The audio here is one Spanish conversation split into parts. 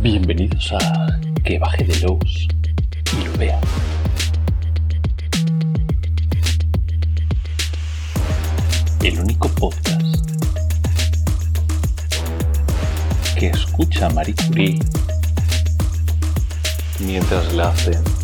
Bienvenidos a Que baje de los y lo vea. El único podcast que escucha a Marie Curie mientras le hacen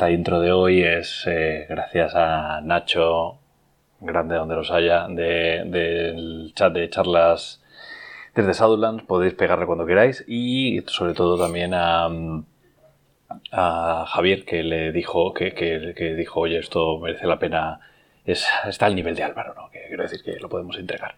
esta intro de hoy es eh, gracias a Nacho, grande donde los haya, de- del chat de charlas desde Shadowlands. Podéis pegarle cuando queráis. Y sobre todo también a, Javier, que le dijo, que dijo, oye, esto merece la pena. Es, está al nivel de Álvaro, ¿no? Que quiero decir que lo podemos entregar.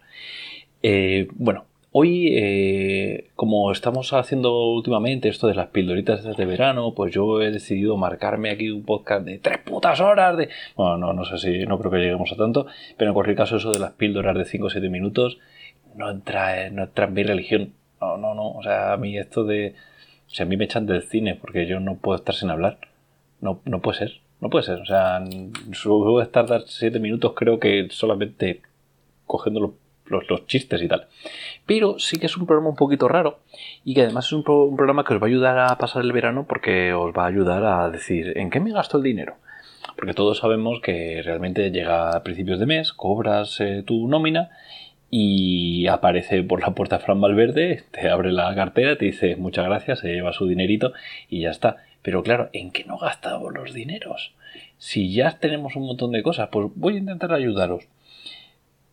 Eh, bueno, hoy, eh, como estamos haciendo últimamente esto de las pildoritas de verano, pues yo he decidido marcarme aquí un podcast de tres putas horas de... Bueno, no, no sé si, no creo que lleguemos a tanto, pero en cualquier caso eso de las píldoras de 5 o 7 minutos no entra, en- no entra en mi religión. No, no, no, o sea, a mí esto de... O sea, a mí me echan del cine porque yo no puedo estar sin hablar. No, no puede ser, no puede ser. O sea, suelo estar 7 minutos creo que solamente cogiendo los, los- chistes y tal. Pero sí que es un programa un poquito raro y que además es un programa que os va a ayudar a pasar el verano porque os va a ayudar a decir en qué me gasto el dinero. Porque todos sabemos que realmente llega a principios de mes, cobras eh, tu nómina y aparece por la puerta Fran Valverde, te abre la cartera, te dice muchas gracias, se lleva su dinerito y ya está. Pero claro, ¿en qué no gastamos los dineros? Si ya tenemos un montón de cosas, pues voy a intentar ayudaros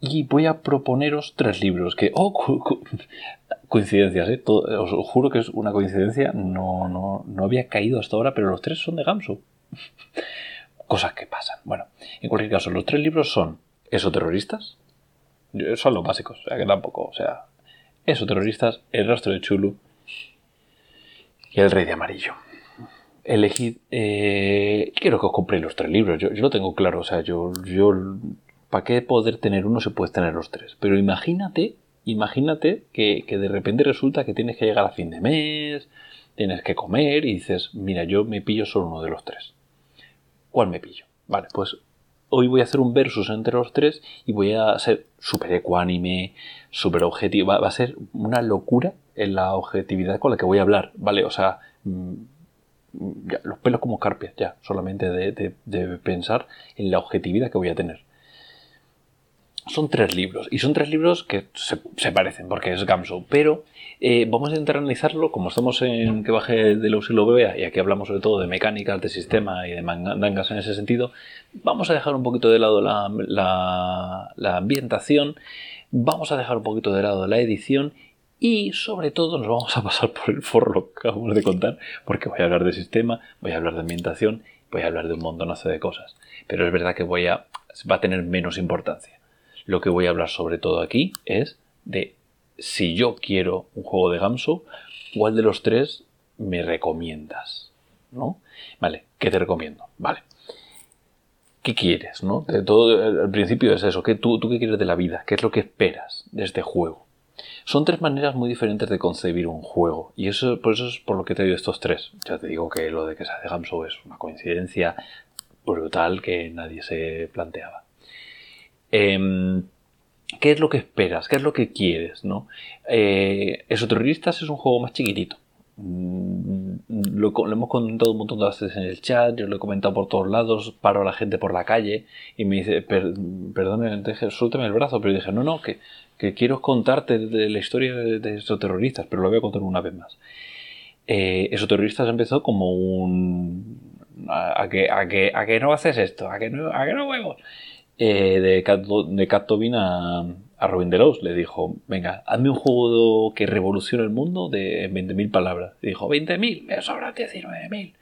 y voy a proponeros tres libros que, oh, co- co- coincidencias, ¿eh? Os juro que es una coincidencia, no, no, no había caído hasta ahora, pero los tres son de Gamsu. Cosas que pasan. Bueno, en cualquier caso, los tres libros son Esoterroristas, Yo- son los básicos, o sea que tampoco, o sea, Esoterroristas, El rastro de Chulu y El rey de amarillo. Elegid, eh, quiero que os compréis los tres libros, yo, lo tengo claro, o sea, yo ¿para qué poder tener uno si puedes tener los tres? Pero imagínate, imagínate que, que de repente resulta que tienes que llegar a fin de mes, tienes que comer y dices, mira, yo me pillo solo uno de los tres. ¿Cuál me pillo? Vale, pues hoy voy a hacer un versus entre los tres y voy a ser súper ecuánime, súper objetivo. Va, a ser una locura en la objetividad con la que voy a hablar, ¿vale? O sea, mm, ya, los pelos como carpias, ya, solamente de, de- de pensar en la objetividad que voy a tener. Son tres libros, y son tres libros que se, parecen, porque es Gamsu, pero eh, vamos a intentar analizarlo, como estamos en que baje de los y lo vea, y aquí hablamos sobre todo de mecánicas, de sistema y de mandangas en ese sentido, vamos a dejar un poquito de lado la, la- la ambientación, vamos a dejar un poquito de lado la edición, y sobre todo nos vamos a pasar por el forro que acabamos de contar, porque voy a hablar de sistema, voy a hablar de ambientación, voy a hablar de un montonazo de cosas. Pero es verdad que voy a, va a tener menos importancia. Lo que voy a hablar sobre todo aquí es de si yo quiero un juego de Gamsu, ¿cuál de los tres me recomiendas? ¿No? Vale, ¿qué te recomiendo? Vale. ¿Qué quieres? ¿No? De todo, al principio es eso. ¿qué, tú, ¿Tú qué quieres de la vida? ¿Qué es lo que esperas de este juego? Son tres maneras muy diferentes de concebir un juego. Y eso, por eso es por lo que he traído estos tres. Ya te digo que lo de que sea de Gamsu es una coincidencia brutal que nadie se planteaba. Em, ¿Qué es lo que esperas? ¿Qué es lo que quieres? ¿no? Eh, Esoterroristas es un juego más chiquitito. Mm, Lo, lo hemos comentado un montón de veces en el chat, yo lo he comentado por todos lados, paro a la gente por la calle y me dice, "Per- perdone, deje, suélteme el brazo, pero dije, no, no, que, que quiero contarte la historia de, de esoterroristas, pero lo voy a contar una vez más. Eh, empezó como un... A, a a, que, a que no haces esto, a que no huevos. Eh, de, Cat, de Tobin a, a Robin Delos le dijo, venga, hazme un juego que revolucione el mundo de en 20.000 palabras. Y dijo, 20.000, me sobran 19.000.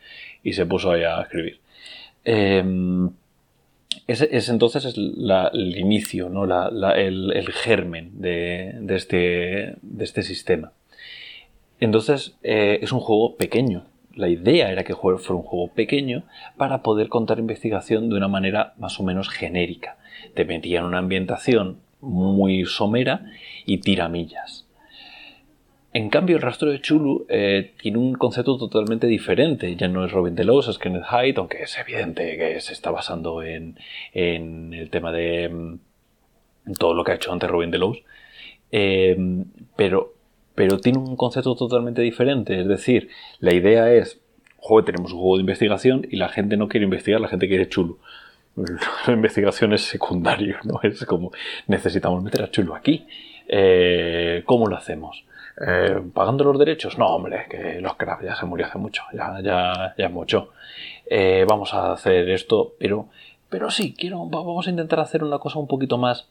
Y se puso ahí a escribir. Eh, ese, entonces es la- el inicio, ¿no? La- el, el germen de, de este, de este sistema. Entonces eh, es un juego pequeño. La idea era que fuera un juego pequeño para poder contar investigación de una manera más o menos genérica. Te metían una ambientación muy somera y tiramillas. En cambio, el rastro de Chulu eh, tiene un concepto totalmente diferente. Ya no es Robin Delos, es Kenneth Hyde, aunque es evidente que se está basando en, el tema de mm, todo lo que ha hecho antes Robin Delos. Eh, pero, pero tiene un concepto totalmente diferente. Es decir, la idea es, joder, tenemos un juego de investigación y la gente no quiere investigar, la gente quiere Chulu. La investigación es secundario, ¿no? Es como, necesitamos meter a Chulu aquí. Eh, ¿Cómo lo hacemos? Eh, ¿Pagando los derechos? No, hombre, que los crafts ya se murió hace mucho, ya, ya, ya mucho. Eh, vamos a hacer esto, pero, pero sí, quiero, vamos a intentar hacer una cosa un poquito más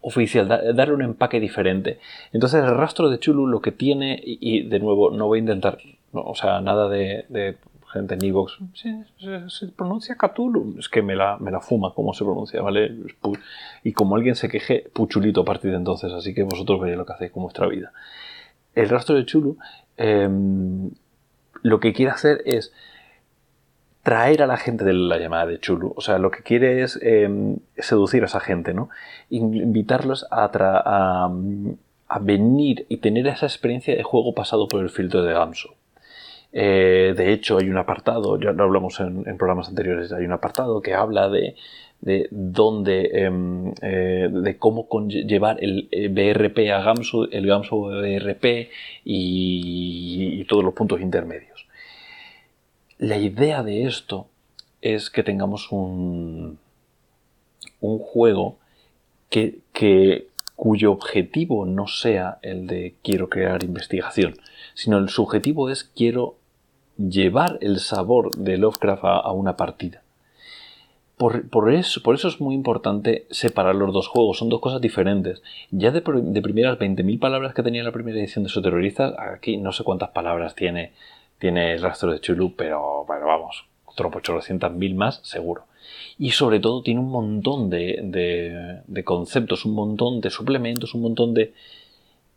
oficial, darle un empaque diferente. Entonces el rastro de Chulu lo que tiene, y, de nuevo, no voy a intentar, o sea, nada de, gente en Evox, se, pronuncia Cthulhu, es que me la, me la fuma cómo se pronuncia, ¿vale? Y como alguien se queje, puchulito a partir de entonces, así que vosotros veréis lo que hacéis con vuestra vida el rastro de Chulu em, lo que quiere hacer es traer a la gente de la llamada de Chulu. O sea, lo que quiere es em, seducir a esa gente, ¿no? Invitarlos a, venir y tener esa experiencia de juego pasado por el filtro de Gamso. Eh, de hecho, hay un apartado, ya lo hablamos en, programas anteriores, hay un apartado que habla de de dónde, em, eh, de cómo llevar el BRP a GAMSO, el GAMSO BRP y, todos los puntos intermedios. La idea de esto es que tengamos un, un juego que, que, cuyo objetivo no sea el de quiero crear investigación, sino el subjetivo es quiero llevar el sabor de Lovecraft a una partida. Por, eso, por eso es muy importante separar los dos juegos, son dos cosas diferentes. Ya de, primeras 20.000 palabras que tenía la primera edición de su terrorista, aquí no sé cuántas palabras tiene, tiene el rastro de Chulu, pero bueno, vamos, otro mil más, seguro. Y sobre todo tiene un montón de, de, conceptos, un montón de suplementos, un montón de,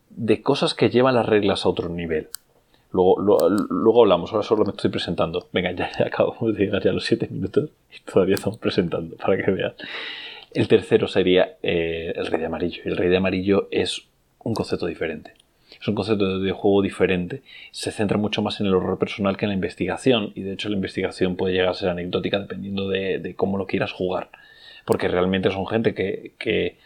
de cosas que llevan las reglas a otro nivel. Luego, hablamos, ahora solo me estoy presentando. Venga, ya, acabamos de llegar ya a los 7 minutos y todavía estamos presentando, para que vean. El tercero sería eh, el Rey de Amarillo. El Rey de Amarillo es un concepto diferente. Es un concepto de juego diferente. Se centra mucho más en el horror personal que en la investigación. Y de hecho la investigación puede llegar a ser anecdótica dependiendo de, cómo lo quieras jugar. Porque realmente son gente que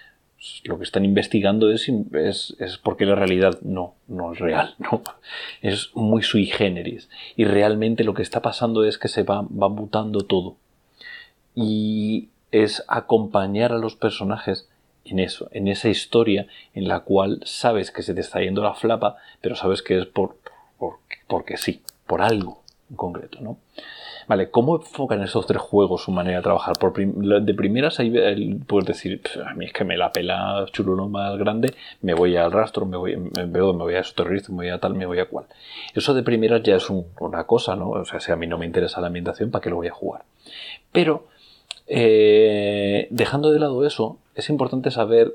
lo que están investigando es, es, porque la realidad no, no es real, ¿no? Es muy sui generis. Y realmente lo que está pasando es que se va, va mutando todo. Y es acompañar a los personajes en eso, en esa historia en la cual sabes que se te está yendo la flapa, pero sabes que es por, por porque sí, por algo en concreto, ¿no? Vale, ¿cómo enfocan esos tres juegos su manera de trabajar? Por de primeras ahí puedes decir, a mí es que me la pela churulo más grande, me voy al rastro, me voy, me, veo, me voy a esos terroristas, me voy a tal, me voy a cual. Eso de primeras ya es una cosa, ¿no? O sea, si a mí no me interesa la ambientación, ¿para qué lo voy a jugar? Pero, eh, dejando de lado eso, es importante saber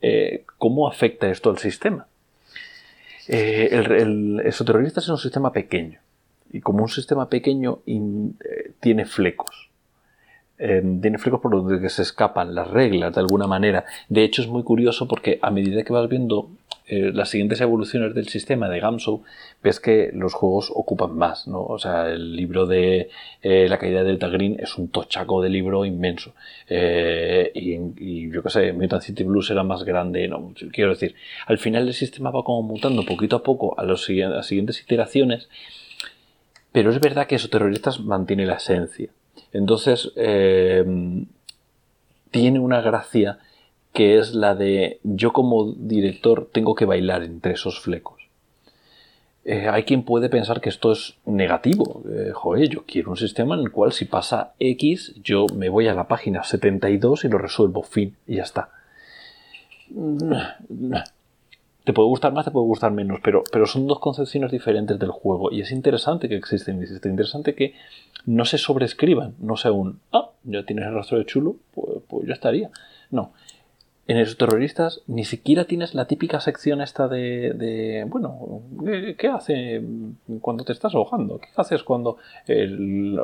eh, cómo afecta esto al sistema. Eh, el, el, es un sistema pequeño y como un sistema pequeño tiene flecos. Em, tiene flecos por que se escapan las reglas de alguna manera. De hecho es muy curioso porque a medida que vas viendo eh, las siguientes evoluciones del sistema de Gamso, ves que los juegos ocupan más, ¿no? O sea, el libro de eh, La caída del Delta Green es un tochaco de libro inmenso. y, yo qué sé, Mutant City Blues era más grande, no, quiero decir, al final el sistema va como mutando poquito a poco a, a las siguientes iteraciones pero es verdad que esos terroristas mantiene la esencia. Entonces, eh, tiene una gracia que es la de yo como director tengo que bailar entre esos flecos. Eh, hay quien puede pensar que esto es negativo. Eh, joder, yo quiero un sistema en el cual si pasa X, yo me voy a la página 72 y lo resuelvo, fin, y ya está. Te puede gustar más, te puede gustar menos, pero, pero son dos concepciones diferentes del juego y es interesante que existen. Es interesante que no se sobrescriban, no sea un, ah, ya tienes el rastro de chulo, pues, pues ya estaría. No. En esos terroristas ni siquiera tienes la típica sección esta de, bueno, ¿qué hace cuando te estás ahogando? ¿Qué haces cuando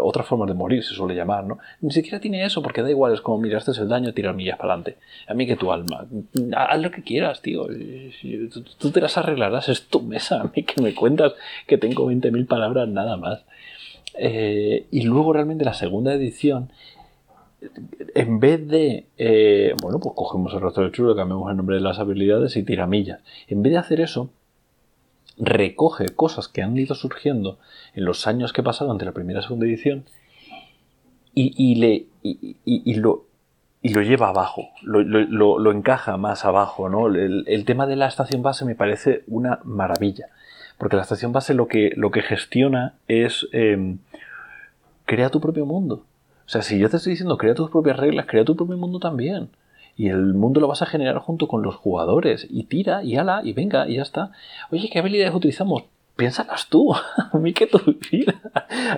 otra forma de morir se suele llamar, ¿no? Ni siquiera tiene eso porque da igual, es como, mira, es el daño, tirar millas para adelante. A mí que tu alma, haz lo que quieras, tío. Tú te las arreglarás, es tu mesa. A mí que me cuentas que tengo 20.000 palabras nada más. Eh, y luego realmente la segunda edición en vez de, eh, bueno, pues cogemos el rostro del chulo, cambiamos el nombre de las habilidades y tiramillas. En vez de hacer eso, recoge cosas que han ido surgiendo en los años que he pasado entre la primera y segunda edición y, le, y, lo, y lo lleva abajo, lo, encaja más abajo. ¿no? El, tema de la estación base me parece una maravilla, porque la estación base lo que, lo que gestiona es eh, crea tu propio mundo. O sea, si yo te estoy diciendo crea tus propias reglas, crea tu propio mundo también. Y el mundo lo vas a generar junto con los jugadores. Y tira, y ala, y venga, y ya está. Oye, ¿qué habilidades utilizamos? Piénsalas tú, a mí que tu vida.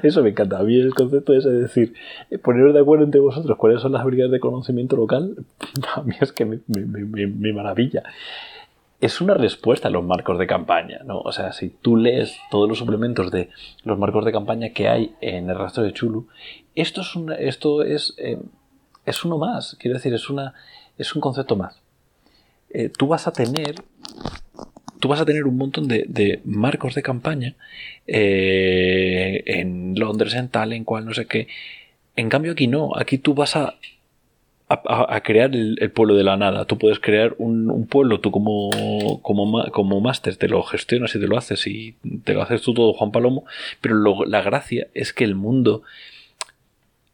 Eso me encanta. A mí el concepto ese de decir, eh, poneros de acuerdo entre vosotros cuáles son las habilidades de conocimiento local, a mí es que me, me maravilla es una respuesta a los marcos de campaña, ¿no? O sea, si tú lees todos los suplementos de los marcos de campaña que hay en el rastro de Chulu, esto es, esto es, eh, es uno más, quiero decir, es, una, es un concepto más. Eh, tú vas a tener tú vas a tener un montón de, marcos de campaña eh, en Londres, en tal, en cual, no sé qué. En cambio aquí no, aquí tú vas a a, crear el, pueblo de la nada. Tú puedes crear un, pueblo, tú como, como, como máster te lo gestionas y te lo haces y te lo haces tú todo Juan Palomo, pero la gracia es que el mundo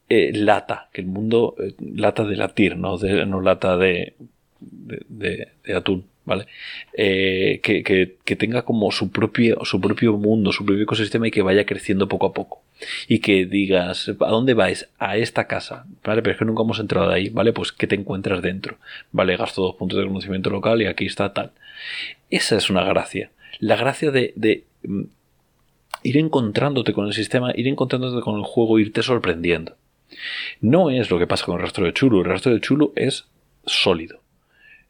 eh, lata, que el mundo eh, lata de latir, no, no lata de, de atún. ¿Vale? Eh, que, tenga como su propio, su propio mundo, su propio ecosistema y que vaya creciendo poco a poco. Y que digas, ¿a dónde vais? A esta casa, ¿vale? Pero es que nunca hemos entrado ahí, ¿vale? Pues ¿qué te encuentras dentro? Vale, gasto dos puntos de conocimiento local y aquí está tal. Esa es una gracia. La gracia de, de mm, ir encontrándote con el sistema, ir encontrándote con el juego, irte sorprendiendo. No es lo que pasa con el rastro de Chulu. El rastro de Chulu es sólido.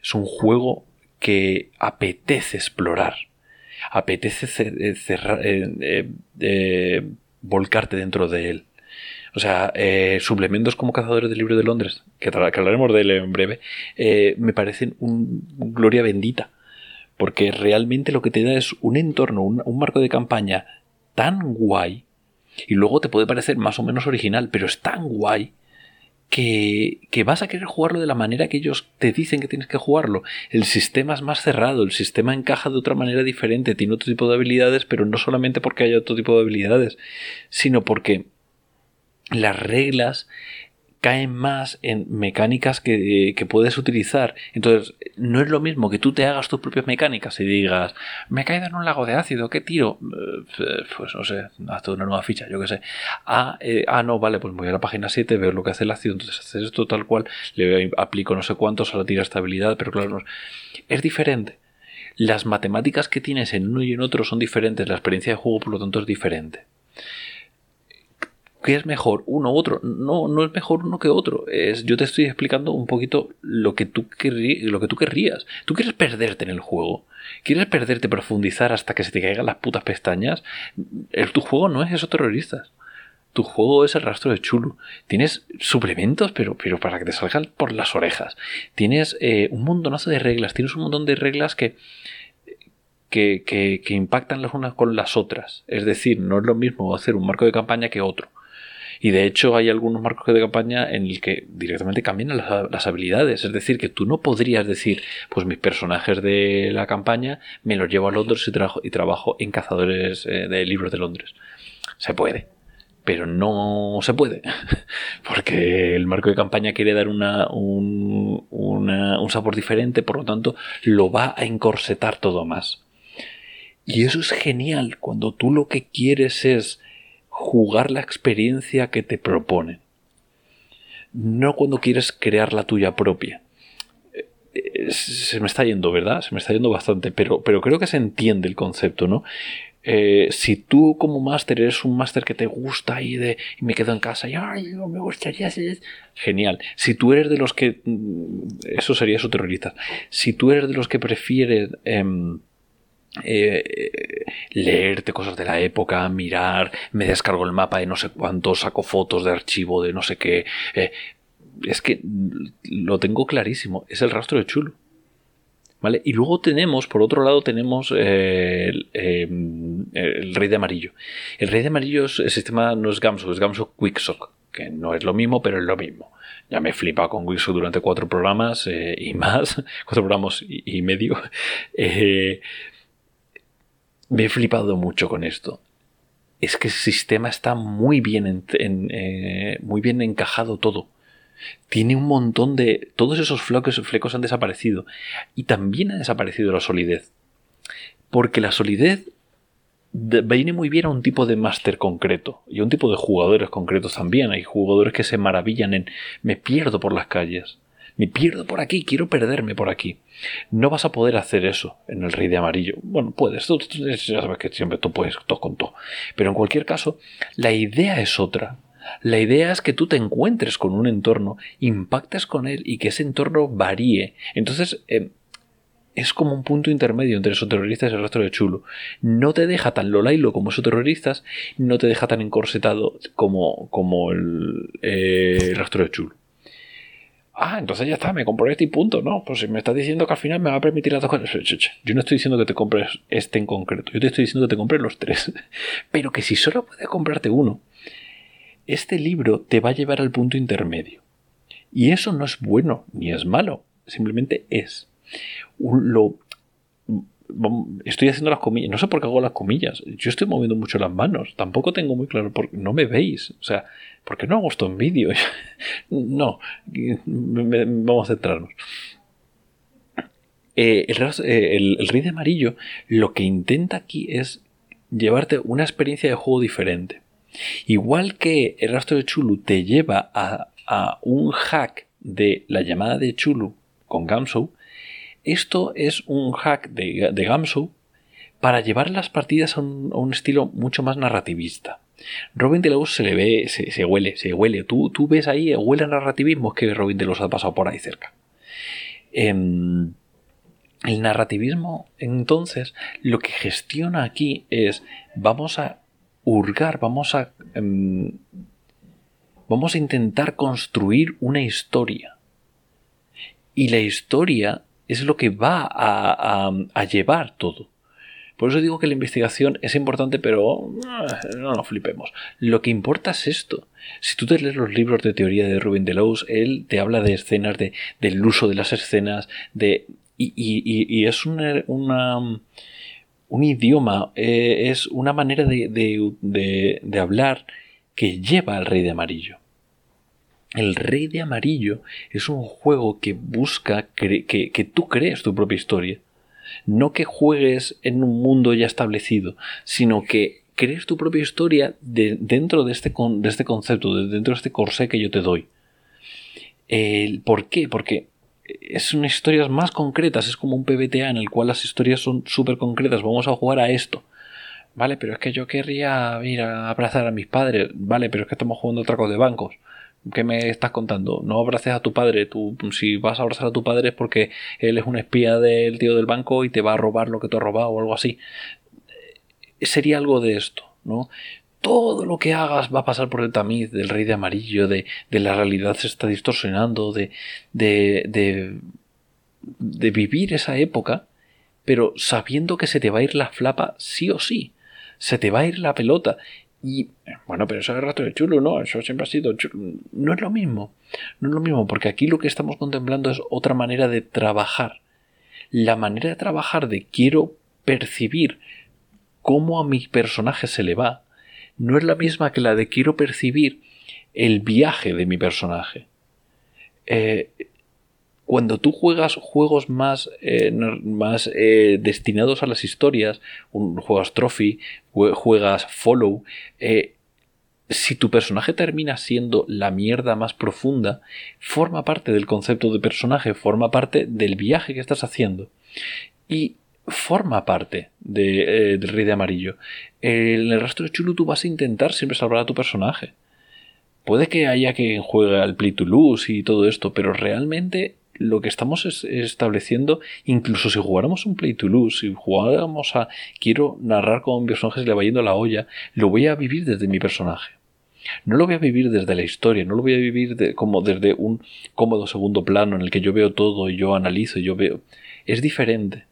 Es un juego que apetece explorar, apetece eh, eh, eh, volcarte dentro de él. O sea, suplementos como Cazadores del Libro de Londres, que, hablaremos de él en breve, me parecen un, gloria bendita. Porque realmente lo que te da es un entorno, un marco de campaña tan guay, y luego te puede parecer más o menos original, pero es tan guay que, vas a querer jugarlo de la manera que ellos te dicen que tienes que jugarlo. El sistema es más cerrado, el sistema encaja de otra manera diferente, tiene otro tipo de habilidades, pero no solamente porque haya otro tipo de habilidades, sino porque las reglas caen más en mecánicas que, puedes utilizar. Entonces, no es lo mismo que tú te hagas tus propias mecánicas y digas, me he caído en un lago de ácido, ¿qué tiro? Eh, pues no sé, hazte una nueva ficha, yo qué sé. Ah, eh, ah, no, vale, pues voy a la página 7, veo lo que hace el ácido, entonces haces esto tal cual, le aplico no sé cuántos a la tira estabilidad, pero claro, no, es diferente. Las matemáticas que tienes en uno y en otro son diferentes, la experiencia de juego por lo tanto es diferente. ¿Qué es mejor? ¿Uno u otro? No, no es mejor uno que otro. Es, yo te estoy explicando un poquito lo que, tú lo que tú querrías. Tú quieres perderte en el juego. ¿Quieres perderte, profundizar hasta que se te caigan las putas pestañas? El, tu juego no es eso terroristas. Tu juego es el rastro de chulo. Tienes suplementos, pero, pero para que te salgan por las orejas. Tienes eh, un montonazo de reglas. Tienes un montón de reglas que, que, que, impactan las unas con las otras. Es decir, no es lo mismo hacer un marco de campaña que otro. Y de hecho hay algunos marcos de campaña en el que directamente cambian las, habilidades. Es decir, que tú no podrías decir, pues mis personajes de la campaña me los llevo a Londres y, trabajo, y trabajo en cazadores eh, de libros de Londres. Se puede. Pero no se puede. Porque el marco de campaña quiere dar una, un, un sabor diferente, por lo tanto, lo va a encorsetar todo más. Y eso es genial cuando tú lo que quieres es jugar la experiencia que te proponen. No cuando quieres crear la tuya propia. Eh, se me está yendo, ¿verdad? Se me está yendo bastante, pero, pero creo que se entiende el concepto, ¿no? eh, si tú como máster eres un máster que te gusta y, de, y me quedo en casa y Ay, me gustaría ser... Genial. Si tú eres de los que... Mm, eso sería su terrorista. Si tú eres de los que prefieres... Em, eh, leerte cosas de la época, mirar, me descargo el mapa de no sé cuánto, saco fotos de archivo de no sé qué. Eh, es que lo tengo clarísimo, es el rastro de chulo. ¿Vale? Y luego tenemos, por otro lado, tenemos eh, em, el, rey de amarillo. El rey de amarillo es, el sistema no es Gamso, es Gamso Quicksock, que no es lo mismo, pero es lo mismo. Ya me he flipado con Quicksock durante cuatro programas y más, cuatro programas y, medio. me he flipado mucho con esto. Es que el sistema está muy bien, eh, muy bien encajado todo. Tiene un montón de... Todos esos flecos, flecos han desaparecido. Y también ha desaparecido la solidez. Porque la solidez viene muy bien a un tipo de máster concreto y a un tipo de jugadores concretos también. Hay jugadores que se maravillan en me pierdo por las calles. Me pierdo por aquí, quiero perderme por aquí. No vas a poder hacer eso en el Rey de Amarillo. Bueno, puedes, tú, ya sabes que siempre tú puedes, todo con todo. Pero en cualquier caso, la idea es otra. La idea es que tú te encuentres con un entorno, impactes con él y que ese entorno varíe. Entonces, em, es como un punto intermedio entre esos terroristas y el rastro de chulo. No te deja tan lolailo como esos terroristas, no te deja tan encorsetado como, como el, eh, el rastro de chulo ah, entonces ya está, me compro este y punto. No, pues si me estás diciendo que al final me va a permitir las dos cosas. Yo no estoy diciendo que te compres este en concreto, yo te estoy diciendo que te compres los tres. Pero que si solo puedes comprarte uno, este libro te va a llevar al punto intermedio. Y eso no es bueno ni es malo, simplemente es. Lo, estoy haciendo las comillas, no sé por qué hago las comillas, yo estoy moviendo mucho las manos, tampoco tengo muy claro, porque no me veis, o sea, ¿por qué no hago esto en vídeo? no, vamos a centrarnos. Eh, eh, el, rey de amarillo lo que intenta aquí es llevarte una experiencia de juego diferente. Igual que el rastro de Chulu te lleva a, un hack de la llamada de Chulu con Gamsou, esto es un hack de, de Gamsu para llevar las partidas a un, estilo mucho más narrativista. Robin Delos se le ve, se, huele, se huele. Tú, tú ves ahí, huele a narrativismo, es que Robin Delos ha pasado por ahí cerca. Em, el narrativismo, entonces, lo que gestiona aquí es, vamos a hurgar, vamos a... Em, vamos a intentar construir una historia. Y la historia es lo que va a, llevar todo. Por eso digo que la investigación es importante, pero ah, no nos flipemos. Lo que importa es esto. Si tú te lees los libros de teoría de Ruben Delos, él te habla de escenas, de, del uso de las escenas, de y, es una, un idioma, eh, es una manera de hablar que lleva al rey de amarillo. El Rey de Amarillo es un juego que busca que, tú crees tu propia historia. No que juegues en un mundo ya establecido, sino que crees tu propia historia dentro de este, de este concepto, dentro de este corsé que yo te doy. ¿Por qué? Porque son historias más concretas, es como un PBTA en el cual las historias son súper concretas, vamos a jugar a esto. Vale, pero es que yo querría ir a abrazar a mis padres. Vale, pero es que estamos jugando cosa de bancos. ¿Qué me estás contando? No abraces a tu padre. Tú, si vas a abrazar a tu padre es porque él es un espía del tío del banco y te va a robar lo que te ha robado o algo así. Eh, sería algo de esto, ¿no? Todo lo que hagas va a pasar por el tamiz del rey de amarillo, de, de la realidad se está distorsionando, de, de, de, de vivir esa época, pero sabiendo que se te va a ir la flapa sí o sí. Se te va a ir la pelota y bueno, pero eso es rato de chulo, ¿no? Eso siempre ha sido chulo. No es lo mismo. No es lo mismo, porque aquí lo que estamos contemplando es otra manera de trabajar. La manera de trabajar de quiero percibir cómo a mi personaje se le va, no es la misma que la de quiero percibir el viaje de mi personaje. Eh, cuando tú juegas juegos más, eh, más eh, destinados a las historias, juegas Trophy, juegas Follow, eh, si tu personaje termina siendo la mierda más profunda, forma parte del concepto de personaje, forma parte del viaje que estás haciendo. Y forma parte de, del rey de amarillo. En el rastro de Chulu tú vas a intentar siempre salvar a tu personaje. Puede que haya quien juegue al play to lose y todo esto, pero realmente lo que estamos estableciendo, incluso si jugáramos un play to lose, si jugáramos a quiero narrar con mi personaje se le va yendo la olla, lo voy a vivir desde mi personaje. No lo voy a vivir desde la historia, no lo voy a vivir como desde un cómodo segundo plano en el que yo veo todo y yo analizo y yo veo. Es diferente.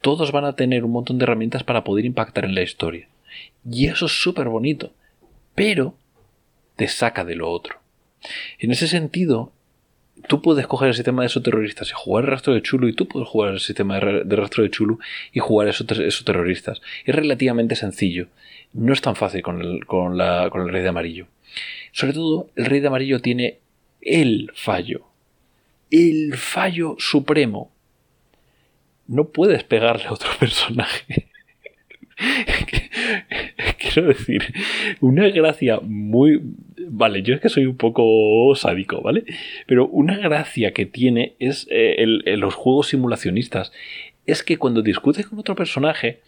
Todos van a tener un montón de herramientas para poder impactar en la historia. Y eso es súper bonito. Pero te saca de lo otro. En ese sentido, tú puedes coger el sistema de esos terroristas y jugar el rastro de Chulu y tú puedes jugar el sistema de rastro de Chulu y jugar esos, terroristas. Es relativamente sencillo. No es tan fácil con el, la, con el rey de amarillo. Sobre todo, el rey de amarillo tiene el fallo. El fallo supremo. No puedes pegarle a otro personaje. Quiero decir, una gracia muy... Vale, yo es que soy un poco sádico, ¿vale? Pero una gracia que tiene es eh, los juegos simulacionistas. Es que cuando discutes con otro personaje,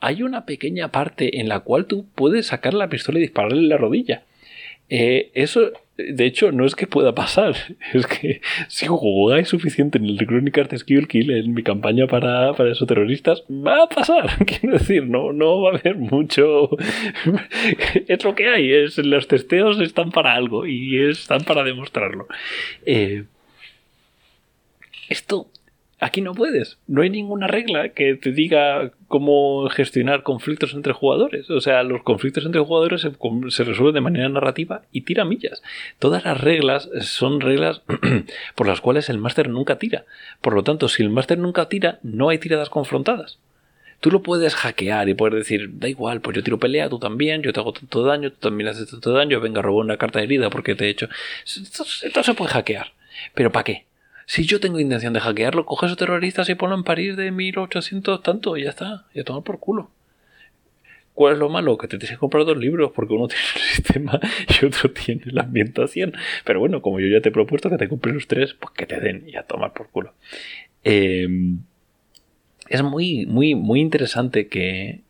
hay una pequeña parte en la cual tú puedes sacar la pistola y dispararle en la rodilla. Eh, eso, de hecho, no es que pueda pasar. Es que si jugáis suficiente en el Chronic Arts Skill Kill, en mi campaña para, para esos terroristas, va a pasar. Quiero decir, no, no va a haber mucho. es lo que hay. Es, los testeos están para algo y están para demostrarlo. Eh, esto Aquí no puedes. No hay ninguna regla que te diga cómo gestionar conflictos entre jugadores. O sea, los conflictos entre jugadores se, resuelven de manera narrativa y tira millas. Todas las reglas son reglas por las cuales el máster nunca tira. Por lo tanto, si el máster nunca tira, no hay tiradas confrontadas. Tú lo puedes hackear y puedes decir, da igual, pues yo tiro pelea, tú también, yo te hago tanto daño, tú también haces tanto daño, venga, robo una carta herida porque te he hecho. esto se puede hackear. ¿Pero para qué? Si yo tengo intención de hackearlo, coge a esos terroristas y ponlo en París de 1800 tanto y ya está, y a tomar por culo. ¿Cuál es lo malo? Que te tienes que comprar dos libros porque uno tiene el sistema y otro tiene la ambientación. Pero bueno, como yo ya te he propuesto que te compres los tres, pues que te den y a tomar por culo. Em, es muy, muy, muy interesante que,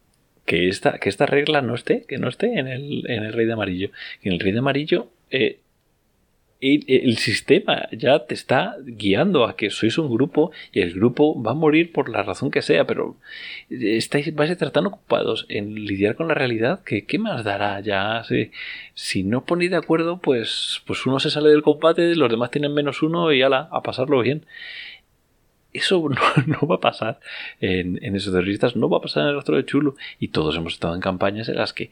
que, esta, que esta regla no esté, que no esté en el, en el Rey de Amarillo. En el Rey de Amarillo eh, el sistema ya te está guiando a que sois un grupo y el grupo va a morir por la razón que sea, pero estáis, vais a estar tan ocupados en lidiar con la realidad que ¿qué más dará ya? Si, si no ponéis de acuerdo, pues, pues uno se sale del combate, los demás tienen menos uno y ala, a pasarlo bien. Eso no, va a pasar en, en esos terroristas, no va a pasar en el rastro de Chulo. Y todos hemos estado en campañas en las que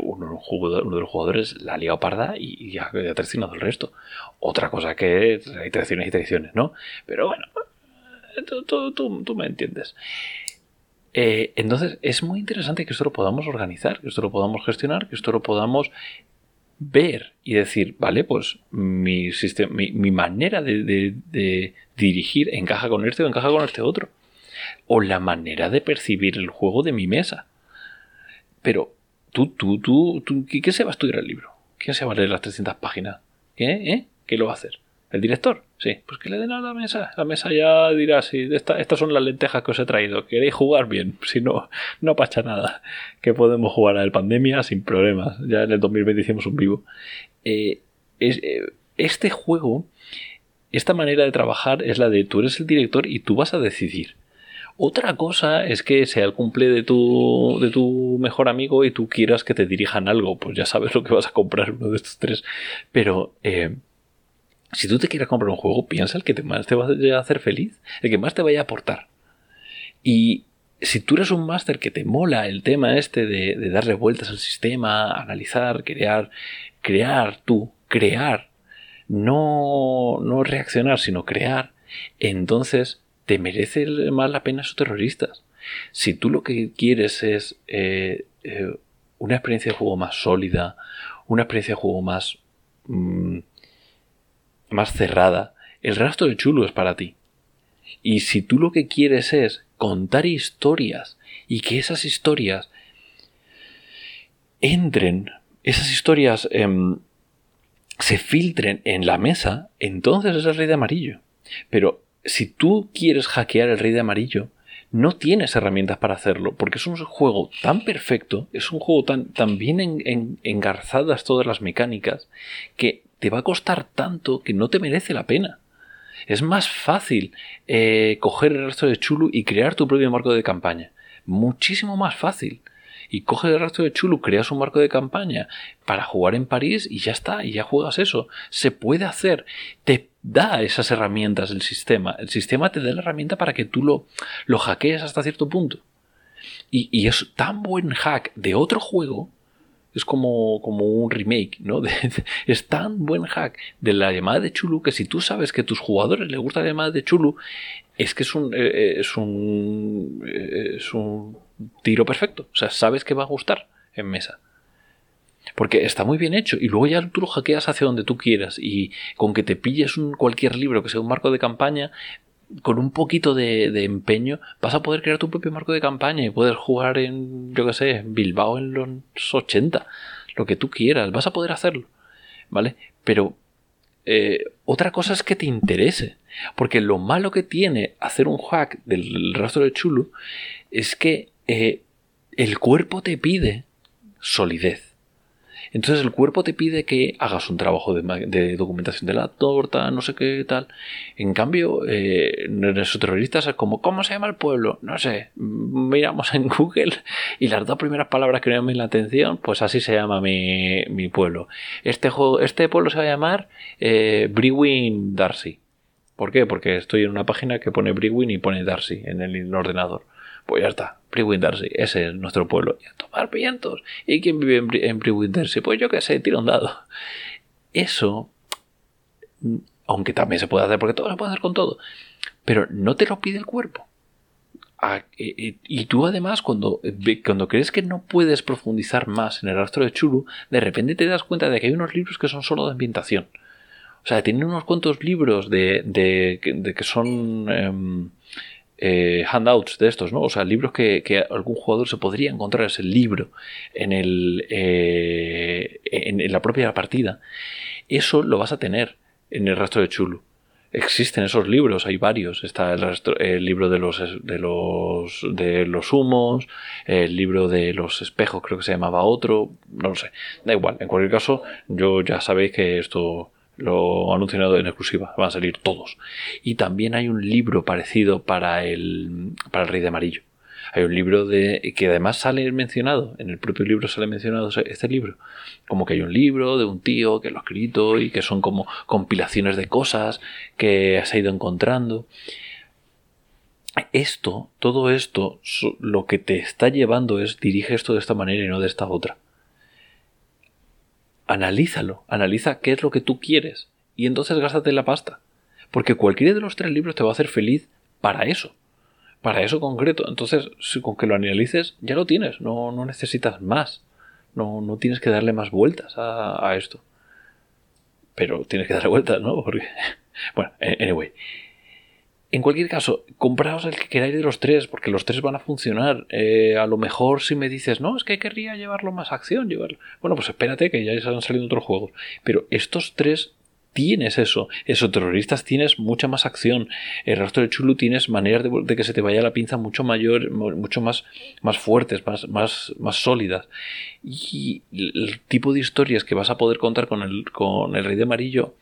uno, de los jugadores la ha liado parda y, ha, traicionado el resto. Otra cosa que hay traiciones y traiciones, ¿no? Pero bueno, tú, me entiendes. Eh, entonces es muy interesante que esto lo podamos organizar, que esto lo podamos gestionar, que esto lo podamos ver y decir, vale, pues mi, sistema, mi, manera de, de, dirigir encaja con este o encaja con este otro. O la manera de percibir el juego de mi mesa. Pero Tú, tú, tú, tú ¿qué se va a estudiar el libro? ¿Quién se va a leer las 300 páginas? ¿Qué? ¿Eh? ¿Qué lo va a hacer? ¿El director? Sí. Pues que le den a la mesa. La mesa ya dirá, sí, estas son las lentejas que os he traído. ¿Queréis jugar bien? Si no, no pacha nada. Que podemos jugar a la pandemia sin problemas. Ya en el 2020 hicimos un vivo. Eh, eh, este juego, esta manera de trabajar es la de tú eres el director y tú vas a decidir. Otra cosa es que sea el cumple de tu, de tu mejor amigo y tú quieras que te dirijan algo, pues ya sabes lo que vas a comprar, uno de estos tres. Pero eh, si tú te quieres comprar un juego, piensa el que más te vaya a hacer feliz, el que más te vaya a aportar. Y si tú eres un máster que te mola el tema este de, de darle vueltas al sistema, analizar, crear, crear tú, crear, no, no reaccionar, sino crear, entonces te merece más la pena esos terroristas. Si tú lo que quieres es eh, eh, una experiencia de juego más sólida, una experiencia de juego más, mm, más cerrada, el rastro de chulo es para ti. Y si tú lo que quieres es contar historias y que esas historias entren, esas historias em, se filtren en la mesa, entonces es el rey de amarillo. Pero si tú quieres hackear el rey de amarillo, no tienes herramientas para hacerlo, porque es un juego tan perfecto, es un juego tan, tan bien engarzadas todas las mecánicas, que te va a costar tanto que no te merece la pena. Es más fácil eh, coger el resto de Chulu y crear tu propio marco de campaña. Muchísimo más fácil. Y coges el resto de Chulu, creas un marco de campaña para jugar en París y ya está, y ya juegas eso. Se puede hacer. Da esas herramientas el sistema. El sistema te da la herramienta para que tú lo, lo hackees hasta cierto punto. Y, y es tan buen hack de otro juego es como, como un remake, ¿no? es tan buen hack de la llamada de Chulu que si tú sabes que a tus jugadores les gusta la llamada de Chulu, es que es un, eh, eh, eh, es un tiro perfecto. O sea, sabes que va a gustar en mesa. Porque está muy bien hecho. Y luego ya tú lo hackeas hacia donde tú quieras. Y con que te pilles un, cualquier libro que sea un marco de campaña, con un poquito de, empeño vas a poder crear tu propio marco de campaña y poder jugar en, yo qué sé, Bilbao en los 80, lo que tú quieras, vas a poder hacerlo, ¿vale? Pero eh, otra cosa es que te interese, porque lo malo que tiene hacer un hack del rastro de Chulu es que eh, el cuerpo te pide solidez. Entonces el cuerpo te pide que hagas un trabajo de, documentación de la torta, no sé qué tal. En cambio, eh, nuestros terroristas es como, ¿cómo se llama el pueblo? No sé, miramos en Google y las dos primeras palabras que me llaman la atención, pues así se llama mi, pueblo. Este, este pueblo se va a llamar eh, Darcy. ¿Por qué? Porque estoy en una página que pone Brewin y pone Darcy en el ordenador. Pues ya está, Brewin Darcy, ese es nuestro pueblo. Y a tomar vientos. ¿Y quién vive en, Darcy? Pues yo qué sé, tira un dado. Eso, aunque también se puede hacer, porque todo se puede hacer con todo, pero no te lo pide el cuerpo. Ah, y tú además cuando, cuando crees que no puedes profundizar más en el rastro de Chulu, de repente te das cuenta de que hay unos libros que son solo de ambientación. O sea, tienen unos cuantos libros de, de, que son... Em, eh, handouts de estos, ¿no? O sea, libros que, algún jugador se podría encontrar ese libro en, el, eh, en, la propia partida. Eso lo vas a tener en el rastro de Chulu. Existen esos libros, hay varios. Está el, libro de los, de los de los humos, el libro de los espejos, creo que se llamaba otro, no lo sé. Da igual. En cualquier caso, yo ya sabéis que esto lo han anunciado en exclusiva, van a salir todos. Y también hay un libro parecido para el, para el Rey de Amarillo. Hay un libro de que además sale mencionado, en el propio libro sale mencionado este libro. Como que hay un libro de un tío que lo ha escrito y que son como compilaciones de cosas que has ido encontrando. Esto, todo esto, lo que te está llevando es dirige esto de esta manera y no de esta otra analízalo, analiza qué es lo que tú quieres y entonces gástate la pasta. Porque cualquiera de los tres libros te va a hacer feliz para eso, para eso concreto. Entonces, si con que lo analices, ya lo tienes, no, no necesitas más, no, no, tienes que darle más vueltas a, a esto. Pero tienes que darle vueltas, ¿no? Porque, bueno, anyway. En cualquier caso, compraos el que queráis de los tres, porque los tres van a funcionar. Eh, a lo mejor si me dices, no, es que querría llevarlo más acción, llevarlo. Bueno, pues espérate que ya han salido otros juegos. Pero estos tres tienes eso. Eso, terroristas tienes mucha más acción. El rastro de Chulu tienes maneras de, que se te vaya la pinza mucho mayor, mucho más, más fuertes, más, más, más sólidas. Y el tipo de historias que vas a poder contar con el, con el Rey de Amarillo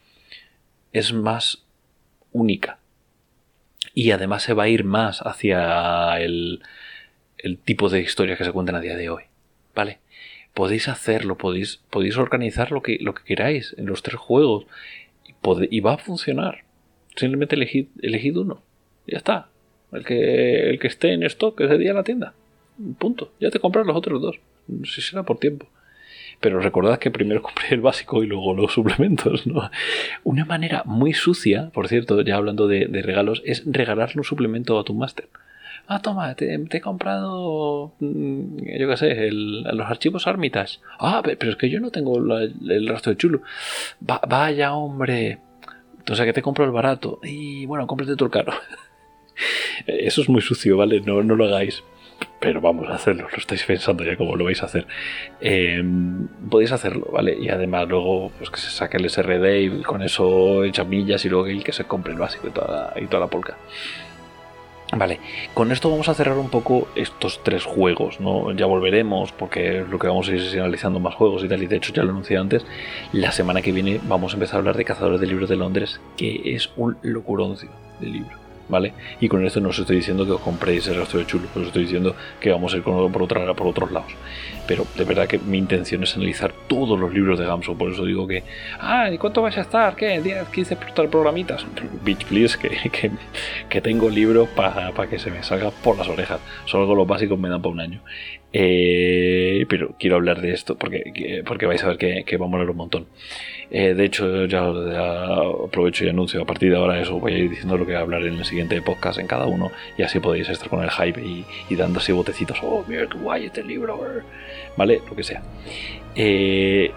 es más única y además se va a ir más hacia el, tipo de historias que se cuentan a día de hoy. ¿Vale? Podéis hacerlo, podéis, podéis organizar lo que, lo que queráis en los tres juegos y, va a funcionar. Simplemente elegid, elegid uno. Ya está. El que, el que esté en stock ese día en la tienda. Punto. Ya te compras los otros dos. Si será por tiempo. Pero recordad que primero compré el básico y luego los suplementos, ¿no? Una manera muy sucia, por cierto, ya hablando de, regalos, es regalarle un suplemento a tu máster. Ah, toma, te, he comprado, mm, yo qué sé, los archivos Armitage. Ah, pero es que yo no tengo el rastro de chulo. vaya, hombre. Entonces, que te compro el barato. Y bueno, cómprate tu caro. Eso es muy sucio, ¿vale? No lo hagáis pero vamos a hacerlo, lo estáis pensando ya cómo lo vais a hacer. Em, podéis hacerlo, ¿vale? Y además luego pues que se saque el SRD y con eso echa millas y luego el que se compre el básico y toda, y toda la polca. Vale, con esto vamos a cerrar un poco estos tres juegos, ¿no? Ya volveremos porque lo que vamos a ir es analizando más juegos y tal, y de hecho ya lo anuncié antes, la semana que viene vamos a empezar a hablar de Cazadores de Libros de Londres, que es un locuroncio de libro. ¿Vale? Y con esto no os estoy diciendo que os compréis el resto de chulo, os estoy diciendo que vamos a ir por, otra, por otros lados. Pero de verdad que mi intención es analizar todos los libros de Gamso, por eso digo que, ah, ¿y cuánto vais a estar? ¿Qué? ¿10, 15 programitas? Bitch, please, que, que, tengo libros para que se me salga por las orejas. Solo con los básicos me dan para un año. Eh, pero quiero hablar de esto porque, porque vais a ver que, que va a molar un montón. Eh, de hecho, ya, aprovecho y anuncio a partir de ahora eso. Voy a ir diciendo lo que voy a hablar en el siguiente podcast en cada uno y así podéis estar con el hype y, y dando así botecitos. Oh, mira qué guay este libro. ¿Vale? Lo que sea. Eh,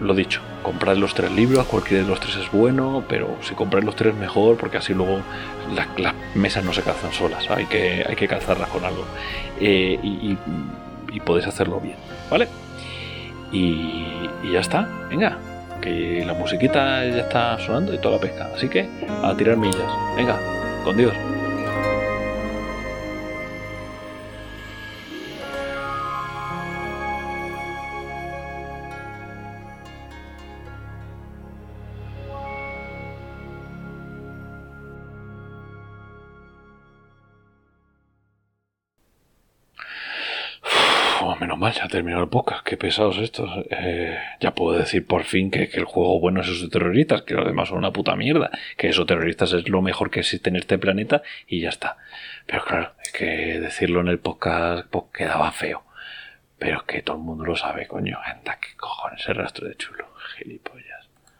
lo dicho, comprad los tres libros, cualquiera de los tres es bueno, pero si compráis los tres mejor, porque así luego las, mesas no se calzan solas, hay que, hay que calzarlas con algo. Eh, y, podéis hacerlo bien, ¿vale? Y, y ya está, venga, que la musiquita ya está sonando y toda la pesca. Así que a tirar millas. Venga, con Dios. Ha terminado el podcast. Qué pesados estos. Eh, ya puedo decir por fin que, el juego bueno es esos terroristas, que los demás son una puta mierda. Que esos terroristas es lo mejor que existe en este planeta y ya está. Pero claro, es que decirlo en el podcast pues, quedaba feo. Pero es que todo el mundo lo sabe, coño. Anda, qué cojones el rastro de chulo. Gilipollas.